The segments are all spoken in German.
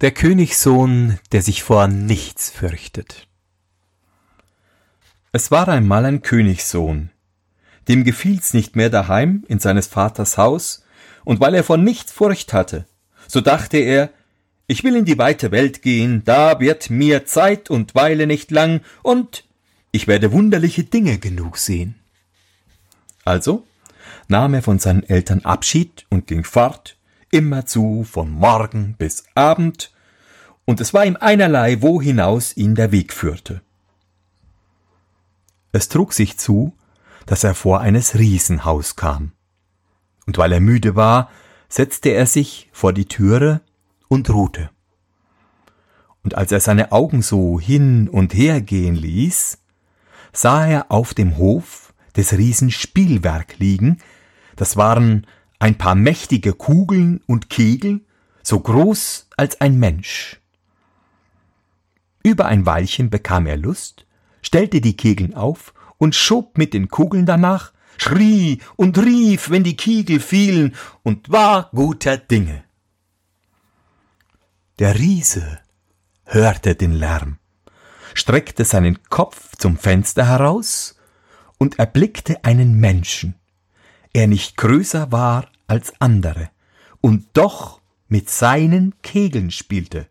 Der Königssohn, der sich vor nichts fürchtet. Es war einmal ein Königssohn. Dem gefiel's nicht mehr daheim in seines Vaters Haus, und weil er vor nichts Furcht hatte, so dachte er, ich will in die weite Welt gehen, da wird mir Zeit und Weile nicht lang, und ich werde wunderliche Dinge genug sehen. Also nahm er von seinen Eltern Abschied und ging fort immerzu von Morgen bis Abend, und es war ihm einerlei, wo hinaus ihn der Weg führte. Es trug sich zu, dass er vor eines Riesenhaus kam. Und weil er müde war, setzte er sich vor die Türe und ruhte. Und als er seine Augen so hin und her gehen ließ, sah er auf dem Hof des Riesen Spielwerk liegen, das waren ein paar mächtige Kugeln und Kegel, so groß als ein Mensch. Über ein Weilchen bekam er Lust, stellte die Kegeln auf und schob mit den Kugeln danach, schrie und rief, wenn die Kegel fielen, und war guter Dinge. Der Riese hörte den Lärm, streckte seinen Kopf zum Fenster heraus und erblickte einen Menschen, er nicht größer war als andere und doch mit seinen Kegeln spielte.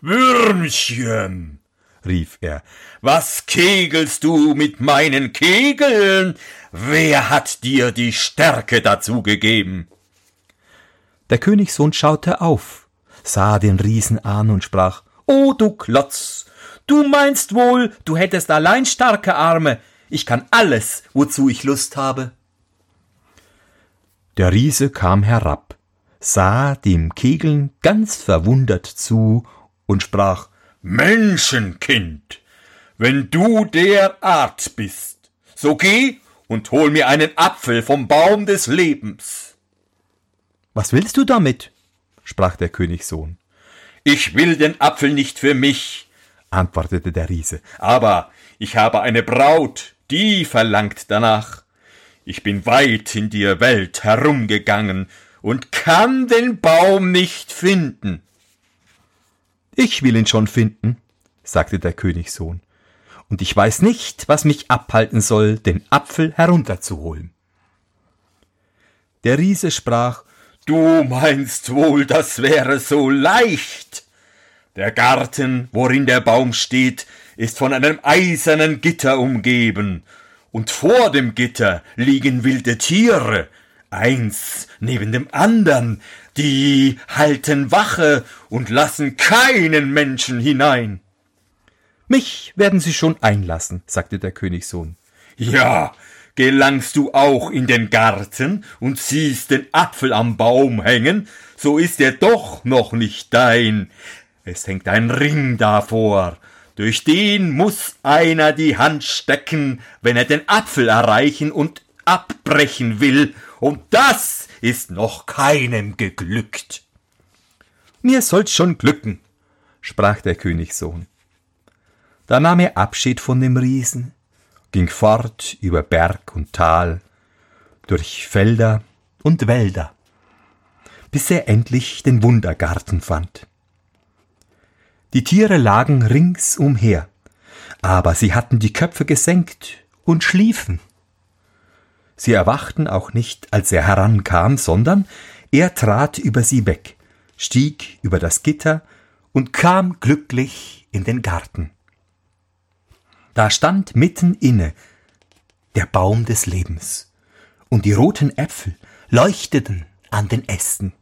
Würmchen, rief er, was kegelst du mit meinen Kegeln? Wer hat dir die Stärke dazu gegeben? Der Königssohn schaute auf, sah den Riesen an und sprach, O du Klotz, du meinst wohl, du hättest allein starke Arme, ich kann alles, wozu ich Lust habe. Der Riese kam herab, sah dem Kegeln ganz verwundert zu und sprach Menschenkind, wenn du der Art bist, so geh und hol mir einen Apfel vom Baum des Lebens. Was willst du damit? sprach der Königssohn. Ich will den Apfel nicht für mich, antwortete der Riese, aber ich habe eine Braut, die verlangt danach. Ich bin weit in die Welt herumgegangen und kann den Baum nicht finden. Ich will ihn schon finden, sagte der Königssohn, und ich weiß nicht, was mich abhalten soll, den Apfel herunterzuholen. Der Riese sprach, Du meinst wohl, das wäre so leicht. Der Garten, worin der Baum steht, ist von einem eisernen Gitter umgeben, und vor dem Gitter liegen wilde Tiere, eins neben dem andern, die halten Wache und lassen keinen Menschen hinein. Mich werden sie schon einlassen, sagte der Königssohn. Ja, gelangst du auch in den Garten und siehst den Apfel am Baum hängen, so ist er doch noch nicht dein. Es hängt ein Ring davor, durch den muss einer die Hand stecken, wenn er den Apfel erreichen und abbrechen will, und das ist noch keinem geglückt. Mir soll's schon glücken, sprach der Königssohn. Da nahm er Abschied von dem Riesen, ging fort über Berg und Tal, durch Felder und Wälder, bis er endlich den Wundergarten fand. Die Tiere lagen rings umher, aber sie hatten die Köpfe gesenkt und schliefen. Sie erwachten auch nicht, als er herankam, sondern er trat über sie weg, stieg über das Gitter und kam glücklich in den Garten. Da stand mitten inne der Baum des Lebens, und die roten Äpfel leuchteten an den Ästen.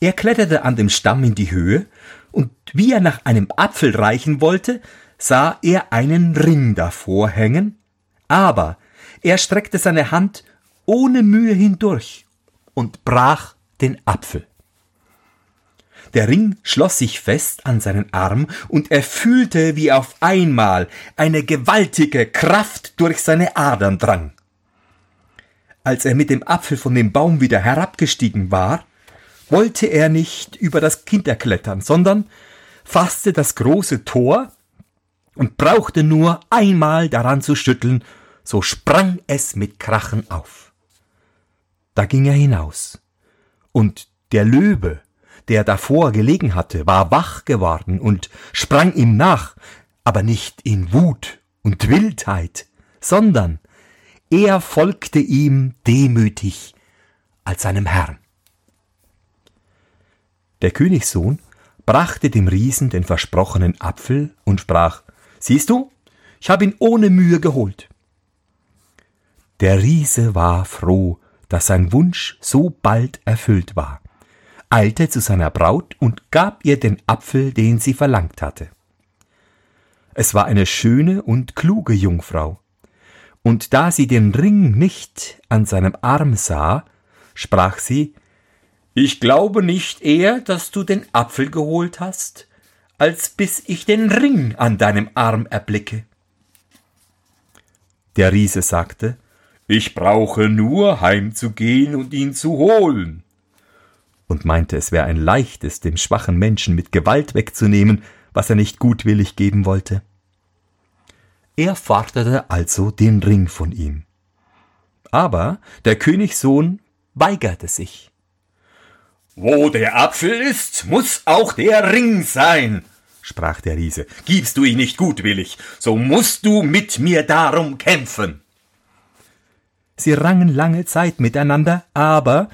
Er kletterte an dem Stamm in die Höhe, und wie er nach einem Apfel reichen wollte, sah er einen Ring davor hängen, aber er streckte seine Hand ohne Mühe hindurch und brach den Apfel. Der Ring schloss sich fest an seinen Arm, und er fühlte, wie auf einmal eine gewaltige Kraft durch seine Adern drang. Als er mit dem Apfel von dem Baum wieder herabgestiegen war, wollte er nicht über das Gitter klettern, sondern fasste das große Tor und brauchte nur einmal daran zu schütteln, so sprang es mit Krachen auf. Da ging er hinaus, und der Löwe, der davor gelegen hatte, war wach geworden und sprang ihm nach, aber nicht in Wut und Wildheit, sondern er folgte ihm demütig als seinem Herrn. Der Königssohn brachte dem Riesen den versprochenen Apfel und sprach Siehst du, ich habe ihn ohne Mühe geholt. Der Riese war froh, dass sein Wunsch so bald erfüllt war, eilte zu seiner Braut und gab ihr den Apfel, den sie verlangt hatte. Es war eine schöne und kluge Jungfrau, und da sie den Ring nicht an seinem Arm sah, sprach sie Ich glaube nicht eher, dass du den Apfel geholt hast, als bis ich den Ring an deinem Arm erblicke. Der Riese sagte Ich brauche nur heimzugehen und ihn zu holen, und meinte, es wäre ein leichtes, dem schwachen Menschen mit Gewalt wegzunehmen, was er nicht gutwillig geben wollte. Er forderte also den Ring von ihm. Aber der Königssohn weigerte sich. Wo der Apfel ist, muss auch der Ring sein, sprach der Riese. Gibst du ihn nicht gutwillig, so musst du mit mir darum kämpfen. Sie rangen lange Zeit miteinander, aber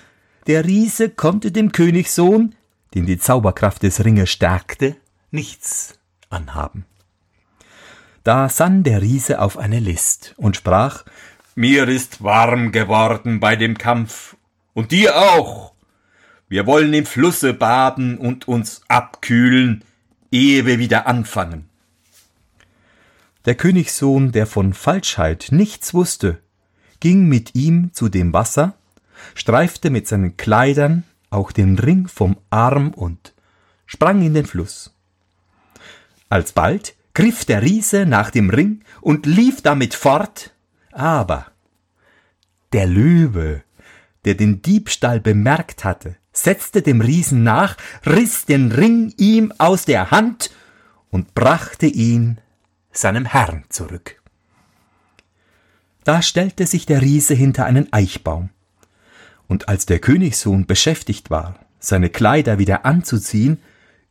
der Riese konnte dem Königssohn, den die Zauberkraft des Ringes stärkte, nichts anhaben. Da sann der Riese auf eine List und sprach Mir ist warm geworden bei dem Kampf, und dir auch. Wir wollen im Flusse baden und uns abkühlen, ehe wir wieder anfangen. Der Königssohn, der von Falschheit nichts wusste, ging mit ihm zu dem Wasser, streifte mit seinen Kleidern auch den Ring vom Arm und sprang in den Fluss. Alsbald griff der Riese nach dem Ring und lief damit fort, aber der Löwe, der den Diebstahl bemerkt hatte, setzte dem Riesen nach, riß den Ring ihm aus der Hand und brachte ihn seinem Herrn zurück. Da stellte sich der Riese hinter einen Eichbaum, und als der Königssohn beschäftigt war, seine Kleider wieder anzuziehen,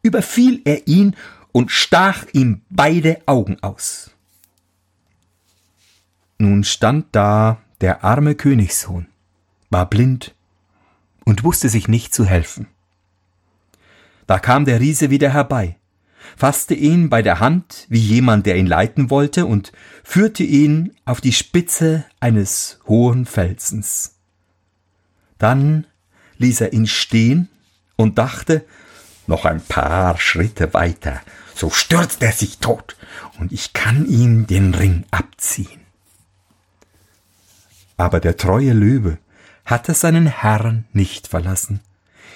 überfiel er ihn und stach ihm beide Augen aus. Nun stand da der arme Königssohn, war blind und wusste sich nicht zu helfen. Da kam der Riese wieder herbei, fasste ihn bei der Hand wie jemand, der ihn leiten wollte, und führte ihn auf die Spitze eines hohen Felsens. Dann ließ er ihn stehen und dachte, noch ein paar Schritte weiter, so stürzt er sich tot, und ich kann ihm den Ring abziehen. Aber der treue Löwe hatte seinen Herrn nicht verlassen,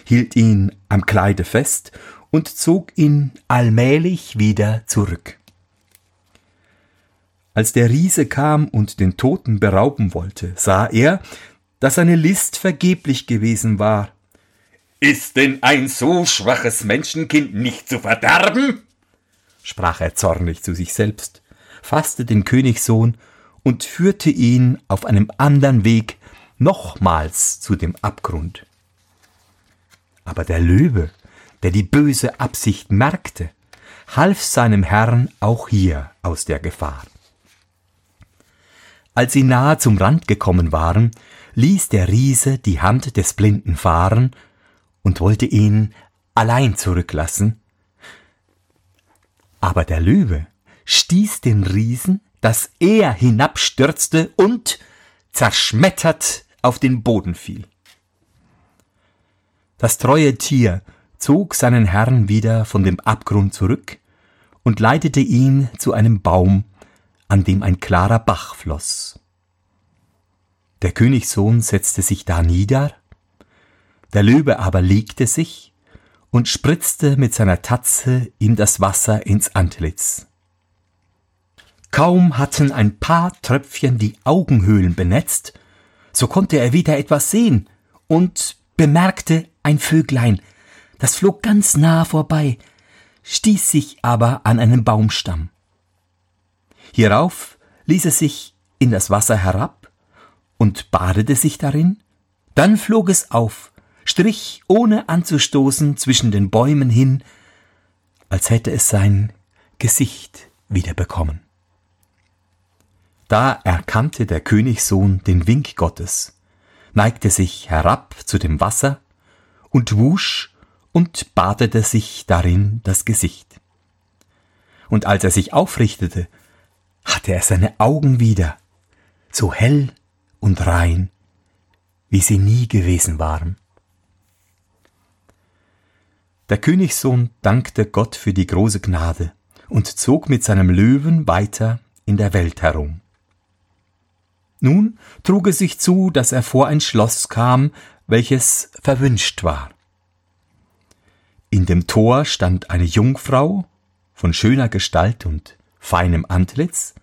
hielt ihn am Kleide fest und zog ihn allmählich wieder zurück. Als der Riese kam und den Toten berauben wollte, sah er, dass seine List vergeblich gewesen war. Ist denn ein so schwaches Menschenkind nicht zu verderben? sprach er zornig zu sich selbst, fasste den Königssohn und führte ihn auf einem andern Weg nochmals zu dem Abgrund. Aber der Löwe, der die böse Absicht merkte, half seinem Herrn auch hier aus der Gefahr. Als sie nahe zum Rand gekommen waren, ließ der Riese die Hand des Blinden fahren und wollte ihn allein zurücklassen. Aber der Löwe stieß den Riesen, dass er hinabstürzte und zerschmettert auf den Boden fiel. Das treue Tier zog seinen Herrn wieder von dem Abgrund zurück und leitete ihn zu einem Baum, an dem ein klarer Bach floss. Der Königssohn setzte sich da nieder, der Löwe aber legte sich und spritzte mit seiner Tatze ihm das Wasser ins Antlitz. Kaum hatten ein paar Tröpfchen die Augenhöhlen benetzt, so konnte er wieder etwas sehen und bemerkte ein Vöglein, das flog ganz nah vorbei, stieß sich aber an einen Baumstamm. Hierauf ließ es sich in das Wasser herab und badete sich darin, dann flog es auf, strich ohne anzustoßen zwischen den Bäumen hin, als hätte es sein Gesicht wiederbekommen. Da erkannte der Königssohn den Wink Gottes, neigte sich herab zu dem Wasser und wusch und badete sich darin das Gesicht. Und als er sich aufrichtete, hatte er seine Augen wieder, so hell und rein, wie sie nie gewesen waren. Der Königssohn dankte Gott für die große Gnade und zog mit seinem Löwen weiter in der Welt herum. Nun trug es sich zu, dass er vor ein Schloss kam, welches verwünscht war. In dem Tor stand eine Jungfrau von schöner Gestalt und feinem Antlitz,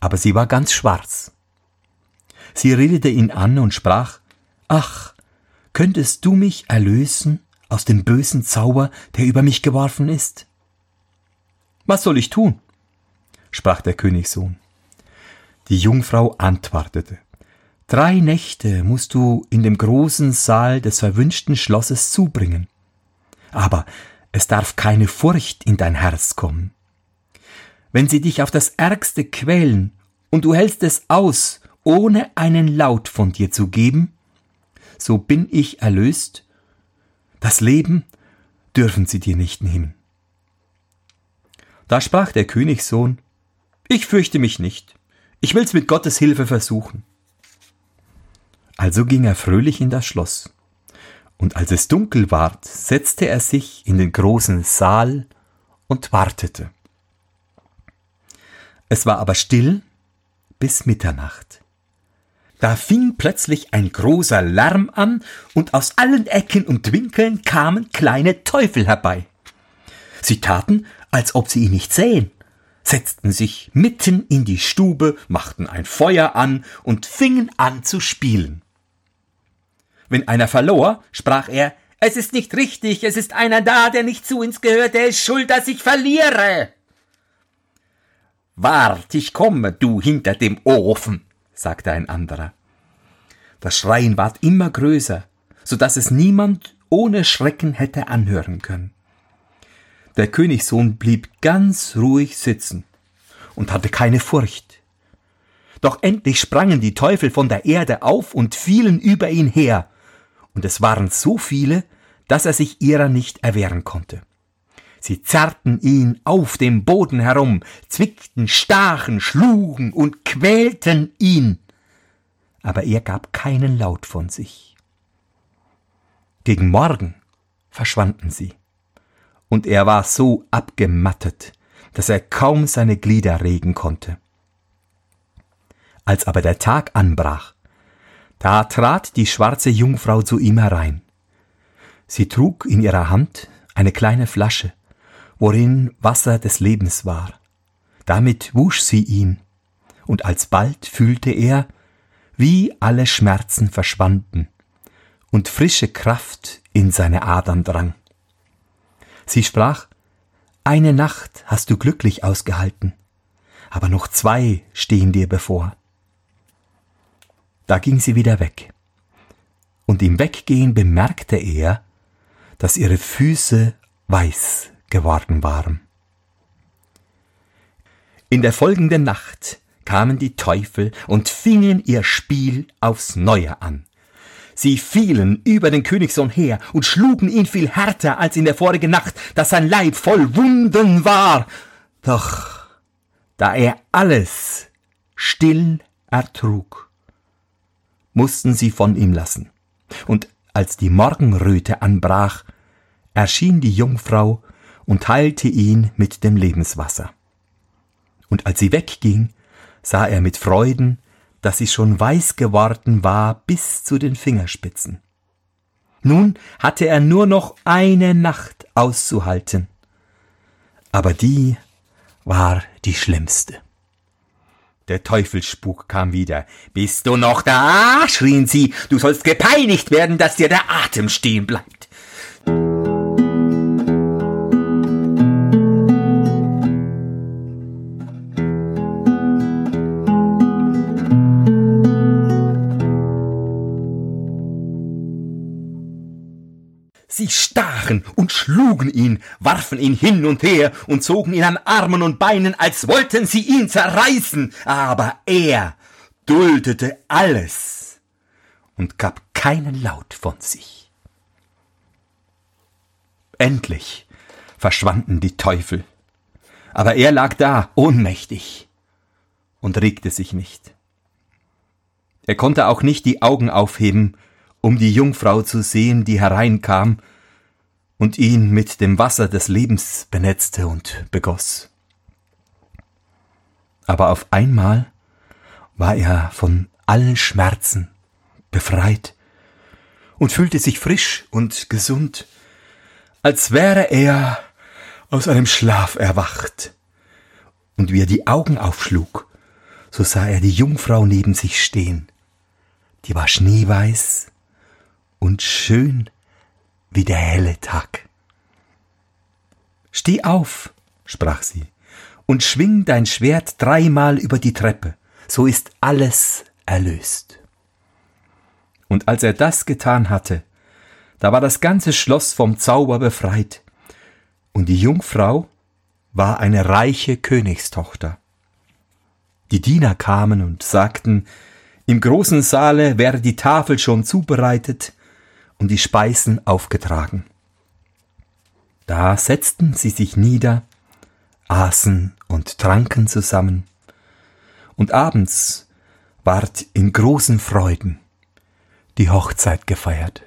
aber sie war ganz schwarz. Sie redete ihn an und sprach Ach, könntest du mich erlösen aus dem bösen Zauber, der über mich geworfen ist? Was soll ich tun? sprach der Königssohn. Die Jungfrau antwortete Drei Nächte musst du in dem großen Saal des verwünschten Schlosses zubringen. Aber es darf keine Furcht in dein Herz kommen. Wenn sie dich auf das Ärgste quälen und du hältst es aus, ohne einen Laut von dir zu geben, so bin ich erlöst. Das Leben dürfen sie dir nicht nehmen. Da sprach der Königssohn, ich fürchte mich nicht, ich will's mit Gottes Hilfe versuchen. Also ging er fröhlich in das Schloss, und als es dunkel ward, setzte er sich in den großen Saal und wartete. Es war aber still bis Mitternacht. Da fing plötzlich ein großer Lärm an, und aus allen Ecken und Winkeln kamen kleine Teufel herbei. Sie taten, als ob sie ihn nicht sähen, setzten sich mitten in die Stube, machten ein Feuer an und fingen an zu spielen. Wenn einer verlor, sprach er, es ist nicht richtig, es ist einer da, der nicht zu uns gehört, der ist schuld, dass ich verliere. Wart, ich komme, du hinter dem Ofen, sagte ein anderer. Das Schreien ward immer größer, so dass es niemand ohne Schrecken hätte anhören können. Der Königssohn blieb ganz ruhig sitzen und hatte keine Furcht. Doch endlich sprangen die Teufel von der Erde auf und fielen über ihn her, und es waren so viele, dass er sich ihrer nicht erwehren konnte. Sie zerrten ihn auf dem Boden herum, zwickten, stachen, schlugen und quälten ihn. Aber er gab keinen Laut von sich. Gegen Morgen verschwanden sie, und er war so abgemattet, dass er kaum seine Glieder regen konnte. Als aber der Tag anbrach, da trat die schwarze Jungfrau zu ihm herein. Sie trug in ihrer Hand eine kleine Flasche, worin Wasser des Lebens war. Damit wusch sie ihn, und alsbald fühlte er, wie alle Schmerzen verschwanden und frische Kraft in seine Adern drang. Sie sprach, eine Nacht hast du glücklich ausgehalten, aber noch zwei stehen dir bevor. Da ging sie wieder weg, und im Weggehen bemerkte er, dass ihre Füße weiß geworden waren. In der folgenden Nacht kamen die Teufel und fingen ihr Spiel aufs Neue an. Sie fielen über den Königssohn her und schlugen ihn viel härter als in der vorigen Nacht, dass sein Leib voll Wunden war. Doch da er alles still ertrug, mussten sie von ihm lassen. Und als die Morgenröte anbrach, erschien die Jungfrau und heilte ihn mit dem Lebenswasser. Und als sie wegging, sah er mit Freuden, dass sie schon weiß geworden war bis zu den Fingerspitzen. Nun hatte er nur noch eine Nacht auszuhalten, aber die war die schlimmste. Der Teufelsspuk kam wieder. Bist du noch da? schrien sie. Du sollst gepeinigt werden, dass dir der Atem stehen bleibt. Stachen und schlugen ihn, warfen ihn hin und her und zogen ihn an Armen und Beinen, als wollten sie ihn zerreißen, aber er duldete alles und gab keinen Laut von sich. Endlich verschwanden die Teufel, aber er lag da, ohnmächtig, und regte sich nicht. Er konnte auch nicht die Augen aufheben, um die Jungfrau zu sehen, die hereinkam und ihn mit dem Wasser des Lebens benetzte und begoss. Aber auf einmal war er von allen Schmerzen befreit und fühlte sich frisch und gesund, als wäre er aus einem Schlaf erwacht. Und wie er die Augen aufschlug, so sah er die Jungfrau neben sich stehen. Die war schneeweiß und schön wie der helle Tag. Steh auf, sprach sie, und schwing dein Schwert dreimal über die Treppe, so ist alles erlöst. Und als er das getan hatte, da war das ganze Schloss vom Zauber befreit, und die Jungfrau war eine reiche Königstochter. Die Diener kamen und sagten, im großen Saale wäre die Tafel schon zubereitet und die Speisen aufgetragen. Da setzten sie sich nieder, aßen und tranken zusammen, und abends ward in großen Freuden die Hochzeit gefeiert.